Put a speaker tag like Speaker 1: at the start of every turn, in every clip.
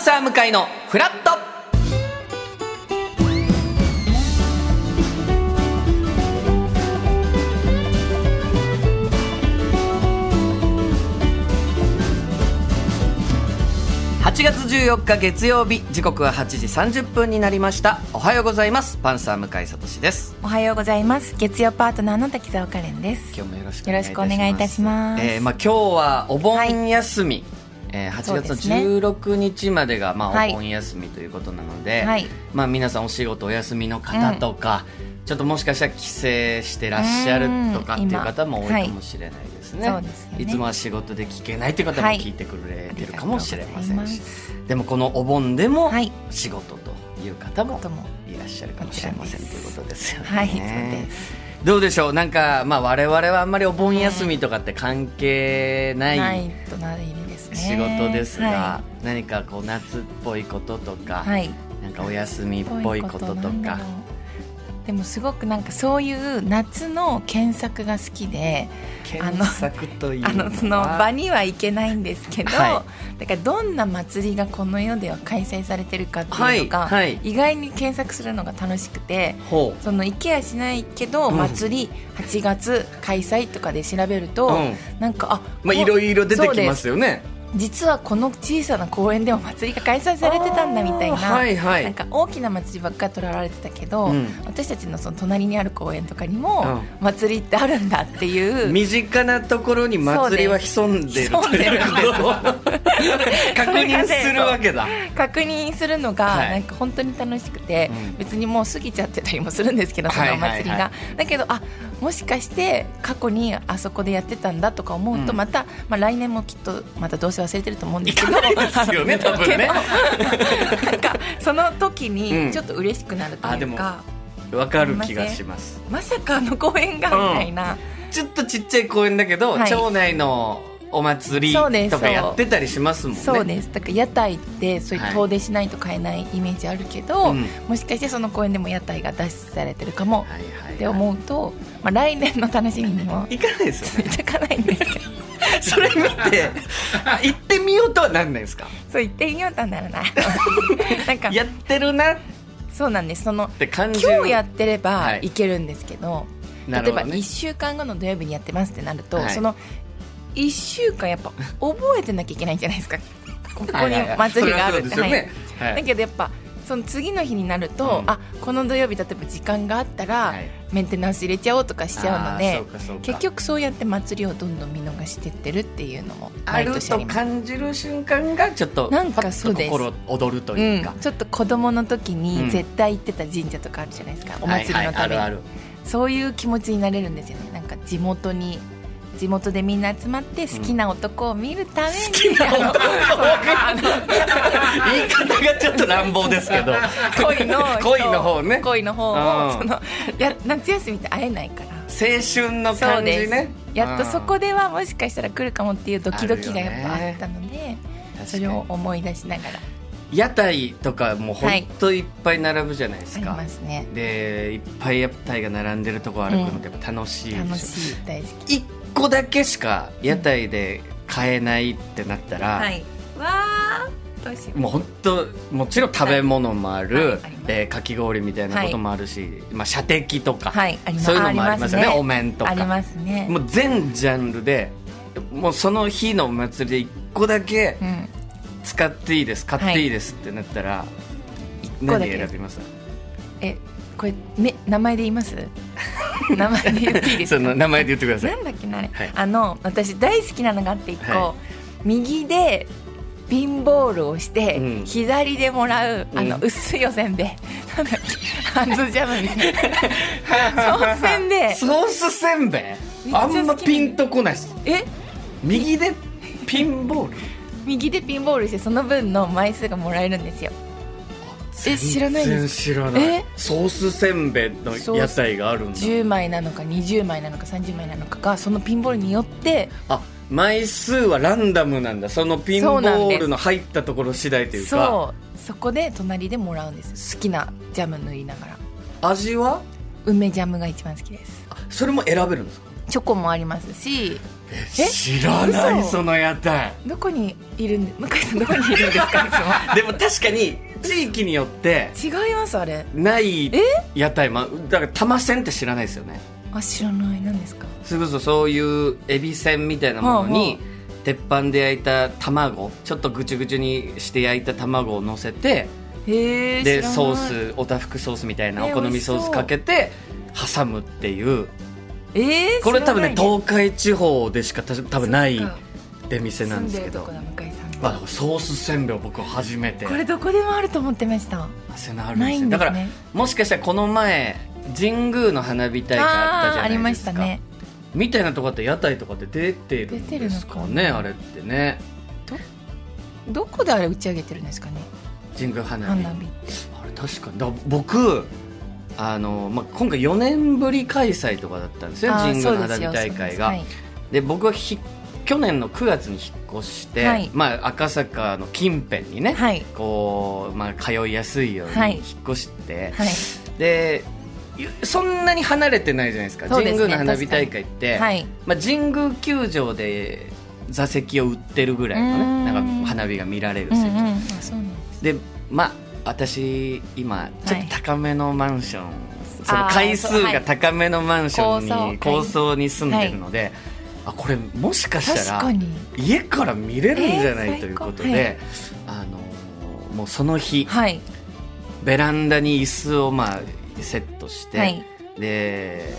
Speaker 1: ンサー向かいのフラット。8月14日月曜日時刻は8時30分になりました。おはようございます。パンサー向井聡です。
Speaker 2: おはようございます。月曜パートナーの滝沢カレンです。
Speaker 1: 今日もよろしく
Speaker 2: お願いいたします。
Speaker 1: えーまあ、今日はお盆休み、えー8月の
Speaker 2: そうですね。
Speaker 1: 16日までが、まあ、
Speaker 2: はい。
Speaker 1: お盆休みということなので、
Speaker 2: はい。
Speaker 1: まあ、皆さんお仕事お休みの方とか、ちょっともしかしたら帰省してらっしゃるとかっていう方も多いかもしれないですね,、
Speaker 2: はい。すよね。
Speaker 1: いつもは仕事で聞けないという方も聞いてくれてるかもしれませんし、
Speaker 2: ありがとうござい
Speaker 1: でもこのお盆でも
Speaker 2: はい。
Speaker 1: 仕事という方もいらっしゃるかもしれませんということですよね。
Speaker 2: はいそうです。
Speaker 1: どうでしょう？なんか、まあ、我々はあんまりお盆休みとかって関係ない、
Speaker 2: ないとない
Speaker 1: 仕事ですが、
Speaker 2: は
Speaker 1: 何かこう夏っぽいこととか、
Speaker 2: い、はい。
Speaker 1: なんかお休みっぽいこととか。
Speaker 2: でもすごくなんかそういう夏の検索が好きで
Speaker 1: 検索という
Speaker 2: あのその場には行けないんですけど、
Speaker 1: は
Speaker 2: だからどんな祭りがこの世では開催されてるかっていうのが、
Speaker 1: はいはい。
Speaker 2: 意外に検索するのが楽しくてその行けやしないけど、
Speaker 1: うん。
Speaker 2: 祭り8月開催とかで調べると、
Speaker 1: うん。
Speaker 2: なんかあ
Speaker 1: まあ、
Speaker 2: こ
Speaker 1: いろいろ出てきますよね
Speaker 2: 実はこの小さな公園でも祭りが開催されてたんだみたいな、
Speaker 1: はいはい。
Speaker 2: なんか大きな祭りばっかり取られてたけど、
Speaker 1: うん。
Speaker 2: 私たちのその隣にある公園とかにも
Speaker 1: う
Speaker 2: 祭りってあるんだっていう、
Speaker 1: 身近なところに祭りは潜んでるということ。を 確認するわけだ。
Speaker 2: 確認するのが
Speaker 1: はい。
Speaker 2: なんか本当に楽しくて、
Speaker 1: うん。
Speaker 2: 別にもう過ぎちゃってたりもするんですけどそのお祭りが、
Speaker 1: はいはいは
Speaker 2: だけどあもしかして過去にあそこでやってたんだとか思うと
Speaker 1: うん。
Speaker 2: また、まあ、来年もきっとまたどうせ忘れてると思うんですけど。
Speaker 1: ですよね 多分ね。
Speaker 2: なんかその時
Speaker 1: うん。
Speaker 2: にちょっと嬉しくなると
Speaker 1: あでも
Speaker 2: いうか、
Speaker 1: わかる気がします。
Speaker 2: まさかあの公園がみたいな、
Speaker 1: ちょっとちっちゃい公園だけど、
Speaker 2: はい。
Speaker 1: 町内のお祭りとかやってたりしますもんね。
Speaker 2: そうです。だから屋台ってそういう
Speaker 1: はい
Speaker 2: 遠出しないと買えないイメージあるけど、
Speaker 1: うん。
Speaker 2: もしかしてその公園でも屋台が出されてるかも
Speaker 1: はいはいはい。
Speaker 2: って思うと、まあ、来年の楽しみにも
Speaker 1: 行かないですよね。
Speaker 2: 行かないんですけど。
Speaker 1: それ見てあ行ってみようとはなんないですか？
Speaker 2: そう言ってみようとならない。なんか
Speaker 1: やってるなっ
Speaker 2: そうなんです。その今日やってれば
Speaker 1: はい。
Speaker 2: いけるんですけど、例えば
Speaker 1: なるほどね。
Speaker 2: 1週間後の土曜日にやってますってなると、
Speaker 1: はい。
Speaker 2: その1週間やっぱ覚えてなきゃいけないじゃないですか。ここに祭りがあるって、
Speaker 1: ね。
Speaker 2: だけどやっぱその次の日になると、
Speaker 1: うん。
Speaker 2: あこの土曜日例えば時間があったら、
Speaker 1: はい。
Speaker 2: メンテナンス入れちゃおうとかしちゃうので結局そうやって祭りをどんどん見逃してってるっていうのも
Speaker 1: ある。と感じる瞬間がちょっと
Speaker 2: なんかそうです。
Speaker 1: 心躍ると
Speaker 2: う
Speaker 1: いうん。か、、
Speaker 2: ちょっと子供の時
Speaker 1: うん。
Speaker 2: に絶対行ってた神社とかあるじゃないですか、お祭りのために、
Speaker 1: はいはい。
Speaker 2: そういう気持ちになれるんですよね。なんか地元に地元でみんな集まって好きな男を見るために、
Speaker 1: 好きな男。言い方がちょっと乱暴ですけど。
Speaker 2: 恋の人。
Speaker 1: 恋の方ね。
Speaker 2: 恋の方
Speaker 1: うん。
Speaker 2: をそのや夏休みって会えないから。
Speaker 1: 青春の感じね。
Speaker 2: やっとそこ
Speaker 1: で
Speaker 2: ではもしかしたら来るかもっていうドキドキがやっぱあったので、それを思い出しながら。
Speaker 1: 屋台とかもうほんといっぱい並ぶじゃないで
Speaker 2: あり
Speaker 1: すか、
Speaker 2: ますね。
Speaker 1: でいっぱい屋台が並んでるとこ歩くのってやっぱ楽しいでしょ、
Speaker 2: 楽しい。大好き。
Speaker 1: 一個だけしか屋台で買えないってなったら、
Speaker 2: はい。わあどうしよう
Speaker 1: もう本当もちろん食べ物もある、
Speaker 2: はい
Speaker 1: えーかき氷みたいなこともあるし、まあ、射的とか、そういうのもありますよね
Speaker 2: あり
Speaker 1: お面とか。
Speaker 2: ありますね。
Speaker 1: もう全ジャンルでもうその日のお祭りで一個だけ
Speaker 2: うん。
Speaker 1: 使っていいです買っていいですってなったら、何選びます？
Speaker 2: えこれめ名前で言います？名前で言っていいです
Speaker 1: そ
Speaker 2: か
Speaker 1: の名前で言ってください。
Speaker 2: なんだっけなあれ、
Speaker 1: はい。
Speaker 2: あの私大好きなのがあって一個、
Speaker 1: は
Speaker 2: 右でピンボールをして、
Speaker 1: うん。
Speaker 2: 左でもらうあの、
Speaker 1: うん
Speaker 2: 薄いおせんべい。なんだっけ？ハンズジャムみたいな。そうせんべい？
Speaker 1: ソースせんべいあんまピンとこないです。
Speaker 2: え？
Speaker 1: 右でピンボール？
Speaker 2: 右でピンボールしてその分の枚数がもらえるんですよえ知らないです
Speaker 1: 知らない。
Speaker 2: え？
Speaker 1: ソースせんべいの屋台があるんだ。
Speaker 2: 10枚なのか20枚なのか30枚なのかがそのピンボールによって
Speaker 1: あ枚数はランダムなんだ。そのピンボールの入ったところ次第というか。
Speaker 2: そうそこで隣でもらうんです。好きなジャム塗りながら。
Speaker 1: 味は？
Speaker 2: 梅ジャムが一番好きです。
Speaker 1: あそれも選べるんですか？
Speaker 2: チョコもありますし。え
Speaker 1: 知らない
Speaker 2: 嘘。
Speaker 1: その屋台。
Speaker 2: どこにいるんで向井さんどこにいるんですか？い
Speaker 1: でも確かに地域によって
Speaker 2: 違いますあれ。
Speaker 1: ない
Speaker 2: え
Speaker 1: 屋台まだから玉せんって知らないですよね。
Speaker 2: あ知らない。何ですか？
Speaker 1: それこそそういうエビせんみたいなものに、鉄板で焼いた卵ちょっとぐちゅぐちゅにして焼いた卵を乗せてでソースおたふくソースみたいなお
Speaker 2: え
Speaker 1: 好みソースかけて挟むっていう。
Speaker 2: えー、
Speaker 1: これ多分ね東海地方でしかた多分ない出店なんですけどまあ、ソースせんべいを僕初めて。
Speaker 2: これどこでもあると思ってました。
Speaker 1: そういうのあるんですよだからもしかしたらこの前神宮の花火大会あったじゃないですか。
Speaker 2: ましたね。
Speaker 1: みたいなとこって屋台とかって出てるんですかねあれってね。
Speaker 2: どこであれ打ち上げてるんですかね？
Speaker 1: 神宮花火。
Speaker 2: 花火。
Speaker 1: あれ確かに。だ僕あの、まあ、今回4年ぶり開催とかだったんですよ神宮の花火大会が、
Speaker 2: です。
Speaker 1: で僕はひ去年の9月に引っ越して、
Speaker 2: はい。
Speaker 1: まあ、赤坂の近辺にね、
Speaker 2: はい。
Speaker 1: こうまあ、通いやすいよう
Speaker 2: はい。
Speaker 1: に引っ越して、
Speaker 2: はい。
Speaker 1: でそんなに離れてないじゃないですか。
Speaker 2: ね。
Speaker 1: 神宮の花火大会って、
Speaker 2: はい。
Speaker 1: まあ、神宮球場で座席を売ってるぐらいのねなんか花火が見られる
Speaker 2: うん
Speaker 1: 席、
Speaker 2: うんうなんで
Speaker 1: まあ私今ちょっと高めのマンション、その回数が高めのマンションに
Speaker 2: 高層
Speaker 1: に住んでるので、あこれもしかしたら家から見れるんじゃない、
Speaker 2: えー
Speaker 1: ということ
Speaker 2: 最
Speaker 1: で、あのーもうその日、
Speaker 2: はい。
Speaker 1: ベランダに椅子をまあセットして、
Speaker 2: はい。
Speaker 1: で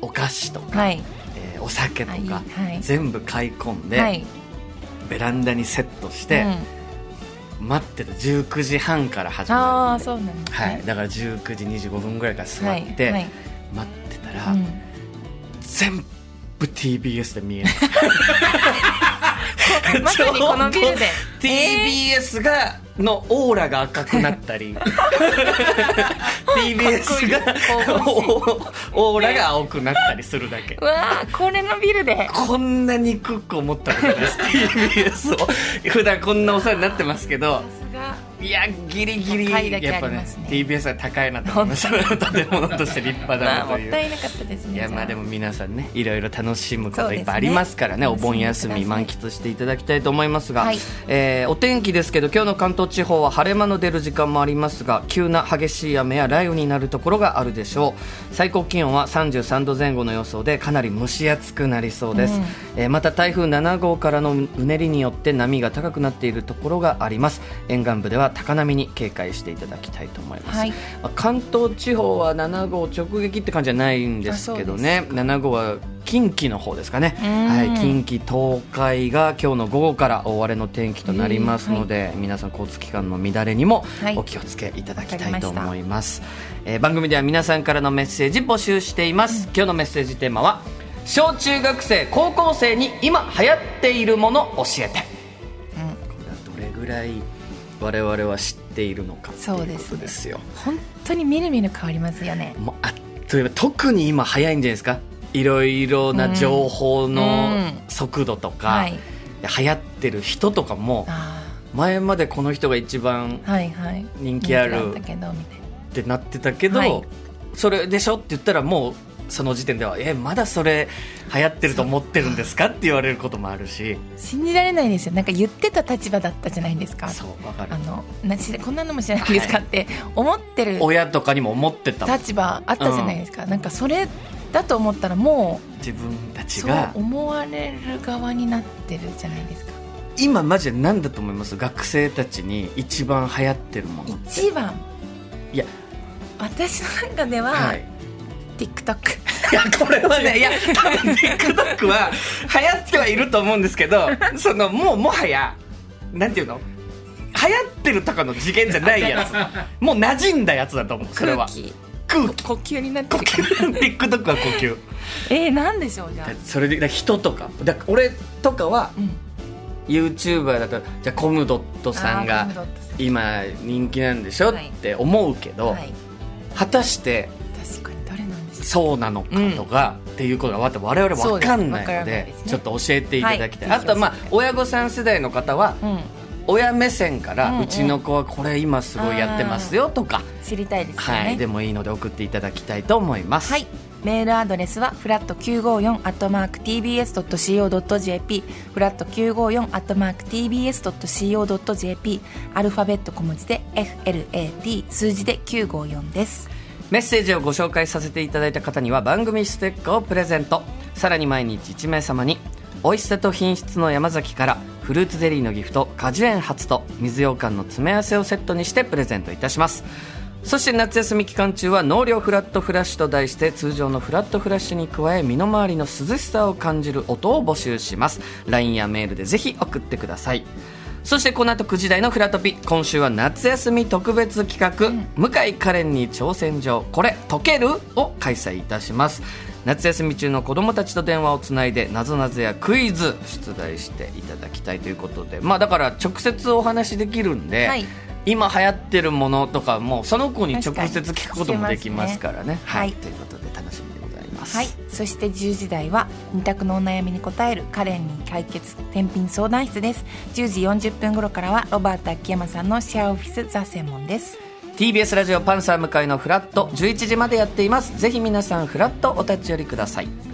Speaker 1: お菓子とか、
Speaker 2: はい。
Speaker 1: えーお酒とか、
Speaker 2: はい。はい。
Speaker 1: 全部買い込んで、
Speaker 2: はい。
Speaker 1: ベランダにセットして、
Speaker 2: うん。
Speaker 1: 待ってた19時半から始
Speaker 2: あ
Speaker 1: まる
Speaker 2: そうなんですね。
Speaker 1: はい、だから19時25分ぐらいから座って、
Speaker 2: はい。はい。
Speaker 1: 待ってたら、
Speaker 2: うん。
Speaker 1: 全部 TBS で見えない
Speaker 2: まさにこのビルで。
Speaker 1: TBS がのオーラが赤くなったり。TBS がオーラが青くなったりするだけ。
Speaker 2: う わーこれのビルで。
Speaker 1: こんなにクック思ったことないです。TBS を。普段こんなお世話になってますけどいやギリギリ
Speaker 2: 高いだけ
Speaker 1: やっぱね TBS は高いなと思いました建物として立派だ
Speaker 2: まあもっ
Speaker 1: なという
Speaker 2: たいなかったですね
Speaker 1: いやまあでも皆さんねいろいろ楽しむこといっぱいありますからねお盆休み満喫していただきたいと思いますが、
Speaker 2: はい。
Speaker 1: えーお天気ですけど今日の関東地方は晴れ間の出る時間もありますが急な激しい雨や雷雨になるところがあるでしょう。最高気温は33度前後の予想でかなり蒸し暑くなりそうです、
Speaker 2: うん。
Speaker 1: えーまた台風7号からのうねりによって波が高くなっているところがあります。沿岸部では高波に警戒していただきたいと思います、
Speaker 2: はい。
Speaker 1: まあ関東地方は7号直撃って感じじゃないんですけどね。7号は近畿の方ですかね、
Speaker 2: うん。
Speaker 1: はい、近畿東海が今日の午後から大荒れの天気となりますので、皆さん交通機関の乱れにも
Speaker 2: はい。
Speaker 1: お気をつけいただきたいと
Speaker 2: わかりました
Speaker 1: 思います、えー番組では皆さんからのメッセージ募集しています、今日のメッセージテーマは小中学生高校生に今流行っているもの教えて、これはどれぐらい我々は知っているのかっていうこ
Speaker 2: そうですね
Speaker 1: とですよ
Speaker 2: 本当にみるみる変わりますよね。
Speaker 1: もうあといえば特に今早いんじゃないですか？いろいろな情報の
Speaker 2: うん。
Speaker 1: 速度とか、
Speaker 2: はい。
Speaker 1: 流行ってる人とかも
Speaker 2: あ
Speaker 1: 前までこの人が一番人気ある
Speaker 2: っ
Speaker 1: てなってたけど、
Speaker 2: はい。
Speaker 1: それでしょ？って言ったらもうその時点ではえまだそれ流行ってると思ってるんですかって言われることもあるし。
Speaker 2: 信じられないですよ。なんか言ってた立場だったじゃないですか。
Speaker 1: そうわかる。
Speaker 2: あのなしこんなのも知らないんですかって思ってる
Speaker 1: 親とかにも思ってた
Speaker 2: 立場あったじゃないですか、なんかそれだと思ったらも
Speaker 1: 自分た
Speaker 2: うそう
Speaker 1: ちが
Speaker 2: 思われる側になってるじゃないですか。
Speaker 1: 今マジで何だと思います？学生たちに一番流行ってるもの
Speaker 2: 一番？
Speaker 1: いや。
Speaker 2: 私の中では、
Speaker 1: はい
Speaker 2: TikTok
Speaker 1: いやこれはね いや多分 TikTok は流行ってはいると思うんですけど そのもうもはやなんていうの？流行ってるとかの次元じゃないやつ。もう馴染んだやつだと思うそれは。
Speaker 2: 空気。
Speaker 1: 空気。
Speaker 2: 呼吸になって
Speaker 1: 呼
Speaker 2: る
Speaker 1: TikTok は呼吸。
Speaker 2: えー、なんでしょうじゃあ、
Speaker 1: それでだ人とか。だ俺とかは
Speaker 2: うん、
Speaker 1: YouTuber だとじゃあコムドットさんが今人気なんでしょ？
Speaker 2: はい。
Speaker 1: って思うけど、
Speaker 2: はい、
Speaker 1: 果たして
Speaker 2: 確かに
Speaker 1: そうなのかとか、っていうことが我々分かんないの
Speaker 2: ですわからない
Speaker 1: で
Speaker 2: ですね。
Speaker 1: ちょっと教えていただきたい、
Speaker 2: はい。
Speaker 1: あとはまあ親御さん世代の方は
Speaker 2: う、うん、
Speaker 1: 親目線から、
Speaker 2: うん
Speaker 1: うちの子はこれ今すごいやってますよとか、
Speaker 2: 知りたいですよね。
Speaker 1: はい、でもいいので送っていただきたいと思います。
Speaker 2: はい。メールアドレスはフラット954アットマーク TBS.CO.JP フラット954アットマーク TBS.CO.JP アルファベット小文字で FLAT 数字で954です
Speaker 1: メッセージをご紹介させていただいた方には番組ステッカーをプレゼント。さらに毎日1名様に美味しさと品質の山崎からフルーツゼリーのギフト果樹園初と水羊羹の詰め合わせをセットにしてプレゼントいたします。そして夏休み期間中は納涼フラットフラッシュと題して通常のフラットフラッシュに加え身の回りの涼しさを感じる音を募集します。LINE やメールでぜひ送ってください。そしてこの後9時台のフラトピ今週は夏休み特別企画、向井カレンに挑戦状。これ解ける？を開催いたします。夏休み中の子供たちと電話をつないでなぞなぞやクイズ出題していただきたいということで。まあだから直接お話できるんで、
Speaker 2: はい。
Speaker 1: 今流行ってるものとかもその子に直接聞くこともできますからね。
Speaker 2: はい。
Speaker 1: ということます。
Speaker 2: はい。そして10時台は二択のお悩みに答えるカレンに解決天品相談室です。10時40分頃からはロバート秋山さんのシェアオフィスザ専門です。
Speaker 1: TBS ラジオパンサー向井のフラット11時までやっています。ぜひ皆さんフラットお立ち寄りください